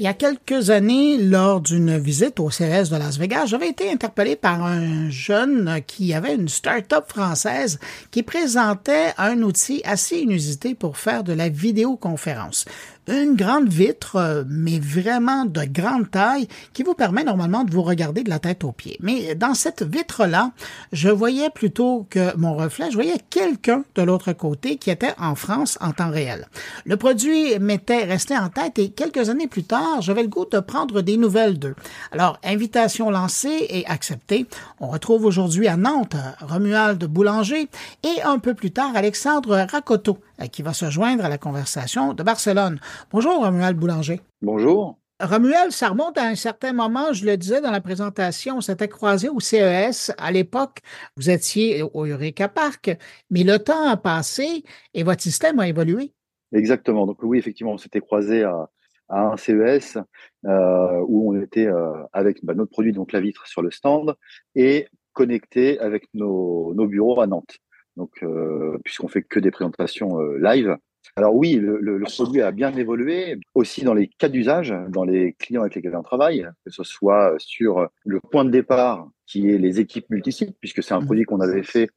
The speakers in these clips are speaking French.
Il y a quelques années, lors d'une visite au CES de Las Vegas, j'avais été interpellé par un jeune qui avait une start-up française qui présentait un outil assez inusité pour faire de la vidéoconférence une grande vitre, euh, mais vraiment de grande taille, qui vous permet normalement de vous regarder de la tête aux pieds. Mais dans cette vitre-là, je voyais plutôt que mon reflet, je voyais quelqu'un de l'autre côté qui était en France en temps réel. Le produit m'était resté en tête et quelques années plus tard, j'avais le goût de prendre des nouvelles d'eux. Alors, invitation lancée et acceptée. On retrouve aujourd'hui à Nantes Romuald Boulanger et un peu plus tard Alexandre Racoto euh, qui va se joindre à la conversation de Barcelone. Bonjour, Romuald Boulanger. Bonjour. Romuald, ça remonte à un certain moment, je le disais dans la présentation, on s'était croisé au CES. À l'époque, vous étiez au Eureka Park, mais le temps a passé et votre système a évolué. Exactement. Donc oui, effectivement, on s'était croisé à, un CES euh, où on était euh, avec bah, notre produit, donc la vitre sur le stand, et connecté avec nos bureaux à Nantes donc euh, puisqu'on fait que des présentations euh, live. Alors oui, le, produit a bien évolué, aussi dans les cas d'usage, dans les clients avec lesquels on travaille, que ce soit sur le point de départ, qui est les équipes multisites, puisque c'est un mmh. produit qu'on avait fait,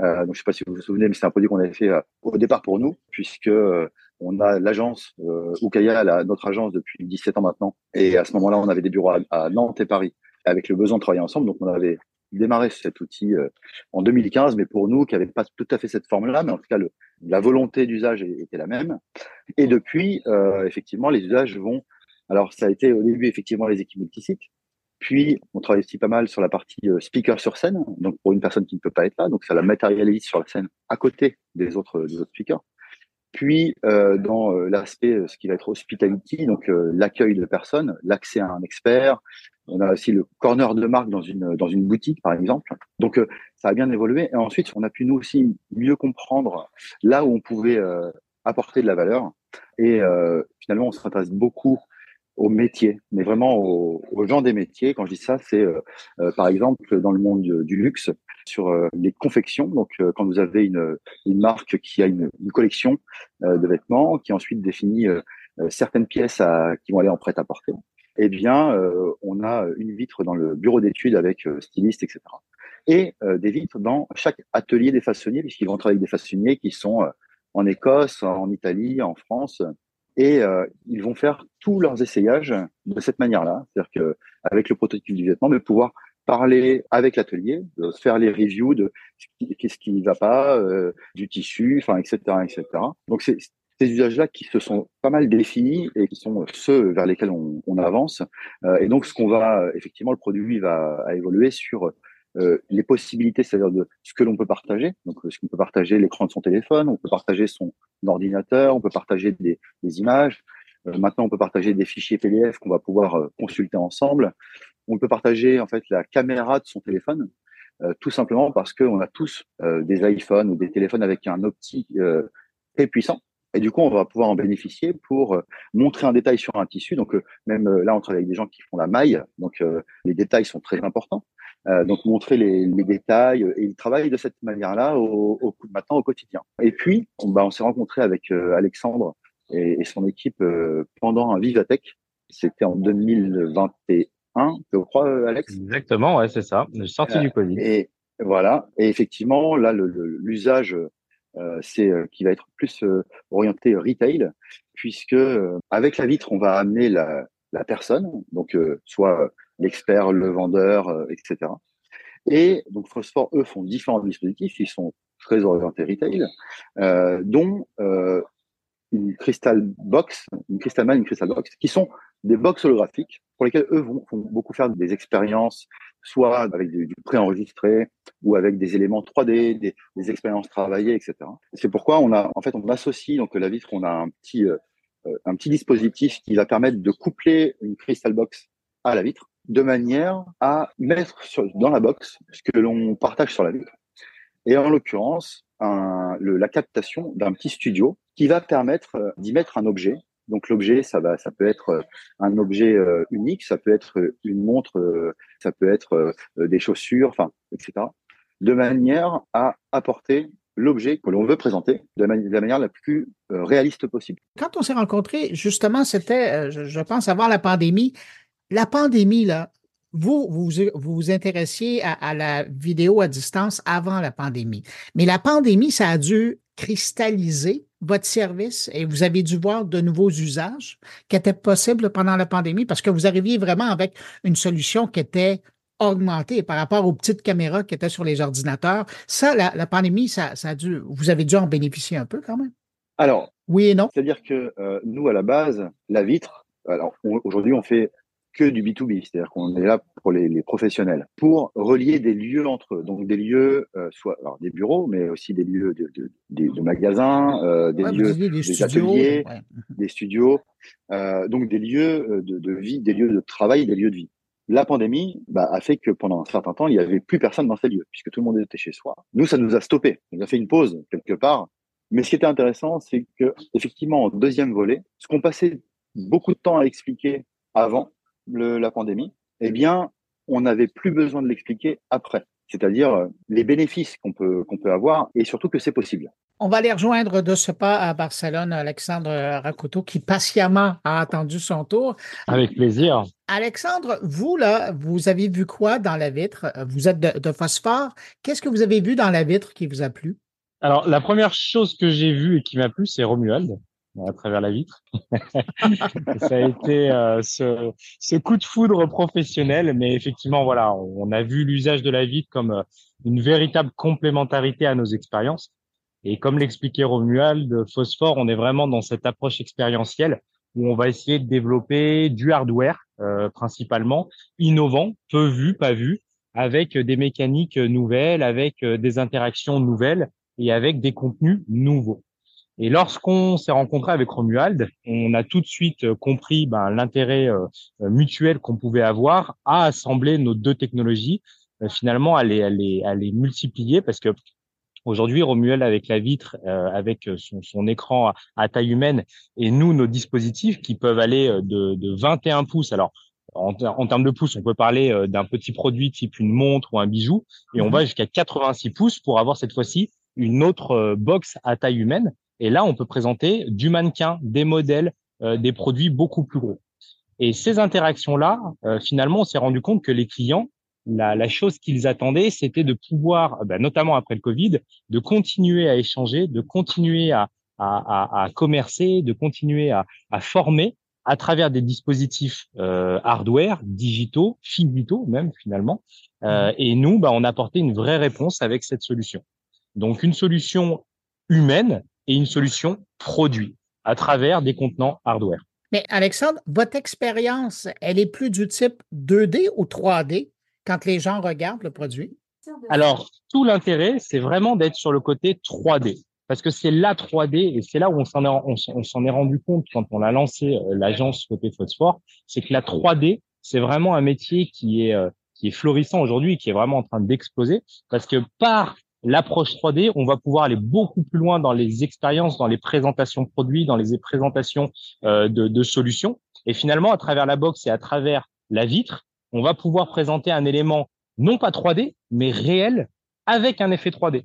euh, donc je ne sais pas si vous vous souvenez, mais c'est un produit qu'on avait fait au départ pour nous, puisque on a l'agence Ukaya, notre agence depuis 17 ans maintenant, et à ce moment-là, on avait des bureaux à Nantes et Paris, avec le besoin de travailler ensemble, donc on avait démarré cet outil euh, en 2015, mais pour nous qui n'avait pas tout à fait cette forme-là, mais en tout cas la volonté d'usage était la même. Et depuis, euh, effectivement, les usages vont. Alors ça a été au début effectivement les équipes multisites, puis on travaille aussi pas mal sur la partie euh, speaker sur scène, donc pour une personne qui ne peut pas être là, donc ça la matérialise sur la scène à côté des autres des autres speakers. Puis dans l'aspect, ce qui va être hospitality, donc l'accueil de personnes, l'accès à un expert. On a aussi le corner de marque dans une dans une boutique, par exemple. Donc ça a bien évolué. Et ensuite, on a pu nous aussi mieux comprendre là où on pouvait apporter de la valeur. Et finalement, on s'intéresse beaucoup au métier, mais vraiment aux, gens des métiers. Quand je dis ça, c'est par exemple dans le monde du luxe, sur euh, les confections. Donc, euh, quand vous avez une, une, marque qui a une, une collection euh, de vêtements, qui ensuite définit certaines pièces à, qui vont aller en prêt-à-porter, eh bien, on a une vitre dans le bureau d'études avec styliste, etc. Et des vitres dans chaque atelier des façonniers, puisqu'ils vont travailler avec des façonniers qui sont en Écosse, en Italie, en France, et ils vont faire tous leurs essayages de cette manière-là, c'est-à-dire que avec le prototype du vêtement, de pouvoir parler avec l'atelier, faire les reviews de qu'est-ce qui ne va pas, euh, du tissu, enfin, etc., etc. Donc, c'est ces usages-là qui se sont pas mal définis et qui sont ceux vers lesquels on, avance. Euh, et donc, ce qu'on va, effectivement, le produit va évoluer sur euh, les possibilités, c'est-à-dire de ce que l'on peut partager. Donc, ce qu'on peut partager l'écran de son téléphone, on peut partager son ordinateur, on peut partager des, des images. Euh, maintenant, on peut partager des fichiers PDF qu'on va pouvoir euh, consulter ensemble on peut partager en fait la caméra de son téléphone, euh, tout simplement parce qu'on a tous euh, des iPhones ou des téléphones avec un optique euh, très puissant. Et du coup, on va pouvoir en bénéficier pour montrer un détail sur un tissu. Donc, même là, on travaille avec des gens qui font la maille. Donc, les détails sont très importants. donc, montrer les, détails. Et ils travaillent de cette manière-là au, au, maintenant au quotidien. Et puis, on, bah, on s'est rencontré avec Alexandre et, et, son équipe pendant un Vivatech. C'était en 2021 Hein, je crois, euh, Alex Exactement, ouais, c'est ça. Sortie du Covid. Et voilà. Et effectivement, là, l'usage, euh, c'est euh, qui va être plus orienté retail, puisque avec la vitre, on va amener la, la personne, donc soit l'expert, le vendeur, etc. Et donc Phosphore, eux, font différents dispositifs, ils sont très orientés retail, dont une crystal box, une crystal man, une crystal box, qui sont des box holographiques pour lesquels eux vont, beaucoup faire des expériences, soit avec du, préenregistré ou avec des éléments 3D, des, expériences travaillées, etc. C'est pourquoi on a, en fait, on associe donc la vitre, on a un petit, euh, un petit dispositif qui va permettre de coupler une crystal box à la vitre de manière à mettre dans la box ce que l'on partage sur la vitre. Et en l'occurrence, la captation d'un petit studio qui va permettre euh, d'y mettre un objet donc l'objet, ça va, ça peut être euh, un objet euh, unique, ça peut être une montre, ça peut être des chaussures, enfin, etc. De manière à apporter l'objet que l'on veut présenter de la, manière la plus réaliste possible. Quand on s'est rencontrés, justement, c'était, je, pense, avant la pandémie. La pandémie, là, vous, vous vous, intéressiez à, la vidéo à distance avant la pandémie. Mais la pandémie, ça a dû cristalliser votre service et vous avez dû voir de nouveaux usages qui étaient possibles pendant la pandémie parce que vous arriviez vraiment avec une solution qui était augmentée par rapport aux petites caméras qui étaient sur les ordinateurs. Ça, la, pandémie, ça, ça, a dû, vous avez dû en bénéficier un peu quand même. Alors, oui et non. C'est-à-dire que euh, nous, à la base, la vitre, alors aujourd'hui, on fait que du B2B, c'est-à-dire qu'on est là pour les, les, professionnels, pour relier des lieux entre eux, donc des lieux, euh, soit alors des bureaux, mais aussi des lieux de, de, de, magasins, euh, des lieux, des, ateliers, des studios, euh, donc des lieux de, vie, des lieux de travail, des lieux de vie. La pandémie bah, a fait que pendant un certain temps, il n'y avait plus personne dans ces lieux, puisque tout le monde était chez soi. Nous, ça nous a stoppé. On a fait une pause quelque part. Mais ce qui était intéressant, c'est que effectivement, en deuxième volet, ce qu'on passait beaucoup de temps à expliquer avant, la pandémie, eh bien, on n'avait plus besoin de l'expliquer après. C'est-à-dire euh, les bénéfices qu'on peut, qu'on peut avoir et surtout que c'est possible. On va aller rejoindre de ce pas à Barcelone Alexandre Racoto qui patiemment a attendu son tour. Avec plaisir. Alexandre, vous, là, vous avez vu quoi dans la vitre? Vous êtes de, de phosphore. Qu'est-ce que vous avez vu dans la vitre qui vous a plu? Alors, la première chose que j'ai vue et qui m'a plu, c'est Romuald à travers la vitre. ça a été euh, ce, ce, coup de foudre professionnel, mais effectivement, voilà, on a vu l'usage de la vitre comme euh, une véritable complémentarité à nos expériences. Et comme l'expliquait Romuald, Phosphore, on est vraiment dans cette approche expérientielle où on va essayer de développer du hardware euh, principalement, innovant, peu vu, pas vu, avec des mécaniques nouvelles, avec des interactions nouvelles et avec des contenus nouveaux. Et lorsqu'on s'est rencontré avec Romuald, on a tout de suite euh, compris ben, l'intérêt euh, euh, mutuel qu'on pouvait avoir à assembler nos deux technologies, finalement à les, à, les, à les multiplier parce que Aujourd'hui, Romuald avec la vitre, avec son, son écran à, taille humaine, et nous, nos dispositifs qui peuvent aller de, de 21 pouces. Alors, en, en, termes de pouces, on peut parler d'un petit produit type une montre ou un bijou, et on mhm. va jusqu'à 86 pouces pour avoir cette fois-ci une autre box à taille humaine et là, on peut présenter du mannequin, des modèles, euh, des produits beaucoup plus gros. Et ces interactions-là, euh, finalement, on s'est rendu compte que les clients, la, la chose qu'ils attendaient, c'était de pouvoir, bah, notamment après le Covid, de continuer à échanger, de continuer à, à, à, commercer, de continuer à, à, former à travers des dispositifs euh, hardware, digitaux, digitaux même finalement. Euh, mmh. et nous, bah, on a apporté une vraie réponse avec cette solution. Donc une solution humaine et une solution produit à travers des contenants hardware. Mais Alexandre, votre expérience, elle est plus du type 2D ou 3D quand les gens regardent le produit? Alors, tout l'intérêt, c'est vraiment d'être sur le côté 3D. Parce que c'est la 3D et c'est là où on s'en est, on, s'en est rendu compte quand on a lancé euh, l'agence côté Phosphore, c'est que la 3D, c'est vraiment un métier qui est, euh, qui est florissant aujourd'hui, qui est vraiment en train d'exploser, parce que par l'approche 3D, on va pouvoir aller beaucoup plus loin dans les expériences, dans les présentations de produits, dans les présentations euh, de, solutions. Et finalement, à travers la box et à travers la vitre, on va pouvoir présenter un élément non pas 3D, mais réel avec un effet 3D.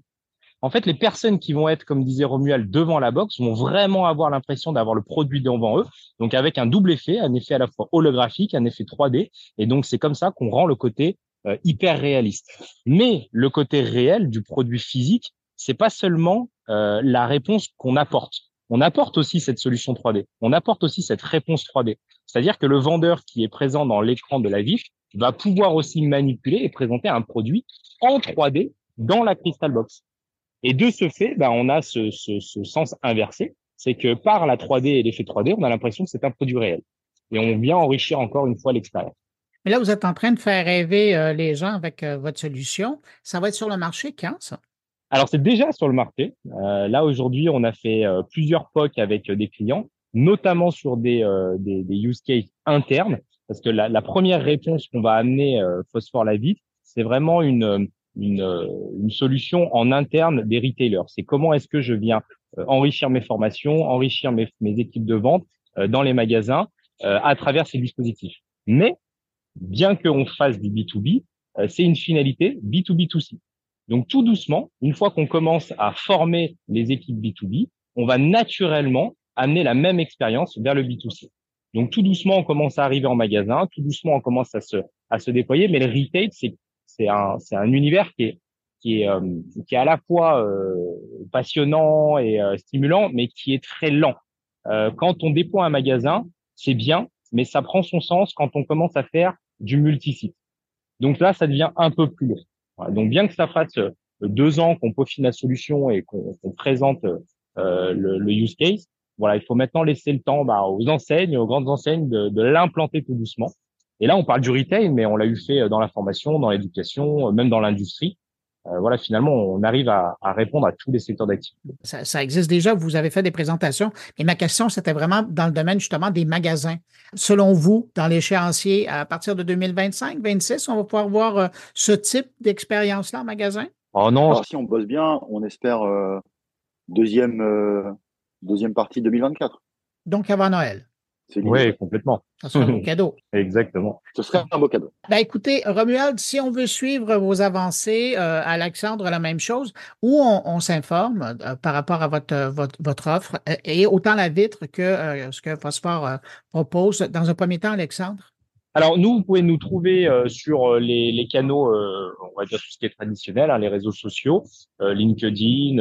En fait, les personnes qui vont être, comme disait Romuald, devant la box vont vraiment avoir l'impression d'avoir le produit devant eux, donc avec un double effet, un effet à la fois holographique, un effet 3D. Et donc, c'est comme ça qu'on rend le côté euh, hyper réaliste. Mais le côté réel du produit physique, c'est pas seulement euh, la réponse qu'on apporte. On apporte aussi cette solution 3D. On apporte aussi cette réponse 3D. C'est-à-dire que le vendeur qui est présent dans l'écran de la VIF va pouvoir aussi manipuler et présenter un produit en 3D dans la Crystal Box. Et de ce fait, ben, on a ce, ce, ce sens inversé. C'est que par la 3D et l'effet 3D, on a l'impression que c'est un produit réel. Et on vient enrichir encore une fois l'expérience. Mais là, vous êtes en train de faire rêver euh, les gens avec euh, votre solution. Ça va être sur le marché quand, ça? Alors, c'est déjà sur le marché. Euh, là, aujourd'hui, on a fait plusieurs POC avec des clients, notamment sur des, des, use cases internes, parce que la, première réponse qu'on va amener Phosphore la vie, c'est vraiment une, une, une, solution en interne des retailers. C'est comment est-ce que je viens enrichir mes formations, enrichir mes, mes équipes de vente dans les magasins à travers ces dispositifs. Mais bien qu'on fasse du B2B, euh, c'est une finalité B2B2C. Donc tout doucement, une fois qu'on commence à former les équipes B2B, on va naturellement amener la même expérience vers le B2C. Donc tout doucement, on commence à arriver en magasin, tout doucement, on commence à se, à se déployer, mais le retail, c'est, c'est, un, c'est un univers qui est, qui est, euh, qui est à la fois euh, passionnant et euh, stimulant, mais qui est très lent. quand on déploie un magasin, c'est bien, mais ça prend son sens quand on commence à faire du multisite. Donc là, ça devient un peu plus long. Donc bien que ça fasse deux ans qu'on peaufine la solution et qu'on présente le, le, use case, voilà, il faut maintenant laisser le temps bah, aux enseignes, aux grandes enseignes de, de l'implanter tout doucement. Et là, on parle du retail, mais on l'a eu fait dans la formation, dans l'éducation, même dans l'industrie. Euh, voilà, finalement, on arrive à, à, répondre à tous les secteurs d'activité. Ça, ça, existe déjà, vous avez fait des présentations, mais ma question, c'était vraiment dans le domaine justement des magasins. Selon vous, dans l'échéancier, à partir de 2025, 2026, on va pouvoir voir euh, ce type d'expérience-là en magasin? Oh non. Alors, si on bosse bien, on espère euh, deuxième, euh, deuxième partie 2024. Donc avant Noël. Oui, complètement. Ça serait un beau cadeau. Exactement. Ce serait un beau cadeau. Ben, écoutez, Romuald, si on veut suivre vos avancées, euh, Alexandre, la même chose, où on, s'informe euh, par rapport à votre, votre, votre, offre, et autant la vitre que ce que Phosphore propose. Dans un premier temps, Alexandre? Alors nous, vous pouvez nous trouver euh, sur euh, les, les canaux, euh, on va dire tout ce qui est traditionnel, hein, les réseaux sociaux, LinkedIn,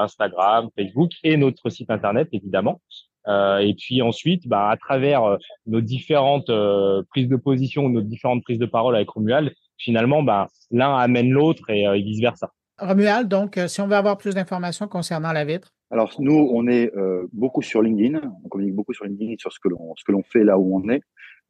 Instagram, Facebook et notre site internet évidemment. Et puis ensuite, bah, à travers nos différentes prises de position, nos différentes prises de parole avec Romuald, finalement, bah, l'un amène l'autre et, et vice versa. Romuald, donc, si on veut avoir plus d'informations concernant la vitre. Alors nous, on est beaucoup sur LinkedIn, on communique beaucoup sur LinkedIn sur ce que l'on ce que l'on fait là où on est.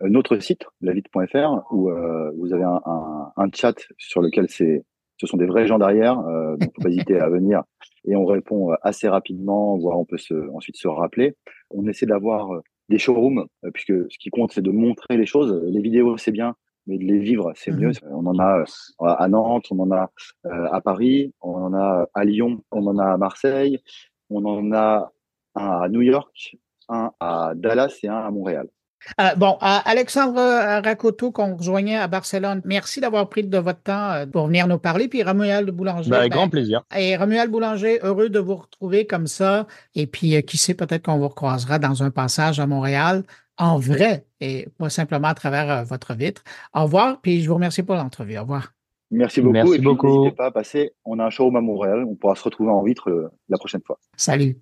Euh, notre site, lavite.fr, où euh, vous avez un, un, un, chat sur lequel c'est, ce sont des vrais gens derrière, euh, donc faut pas hésiter à venir et on répond assez rapidement, voire on peut se, ensuite se rappeler. On essaie d'avoir des showrooms, puisque ce qui compte, c'est de montrer les choses. Les vidéos, c'est bien, mais de les vivre, c'est mieux. Mhm. On en a à Nantes, on en a à Paris, on en a à Lyon, on en a à Marseille, on en a un à New York, un à Dallas et un à Montréal. Euh, bon, Alexandre euh, Racoto, qu'on rejoignait à Barcelone, merci d'avoir pris de votre temps euh, pour venir nous parler. Puis Romuald Boulanger. Ben, avec grand plaisir. Et Romuald Boulanger, heureux de vous retrouver comme ça. Et puis, qui sait, peut-être qu'on vous recroisera dans un passage à Montréal en vrai et pas simplement à travers votre vitre. Au revoir, puis je vous remercie pour l'entrevue. Au revoir. Merci beaucoup. Merci et puis, n'hésitez pas à passer. On a un showroom à Montréal. On pourra se retrouver en vitre la prochaine fois. Salut.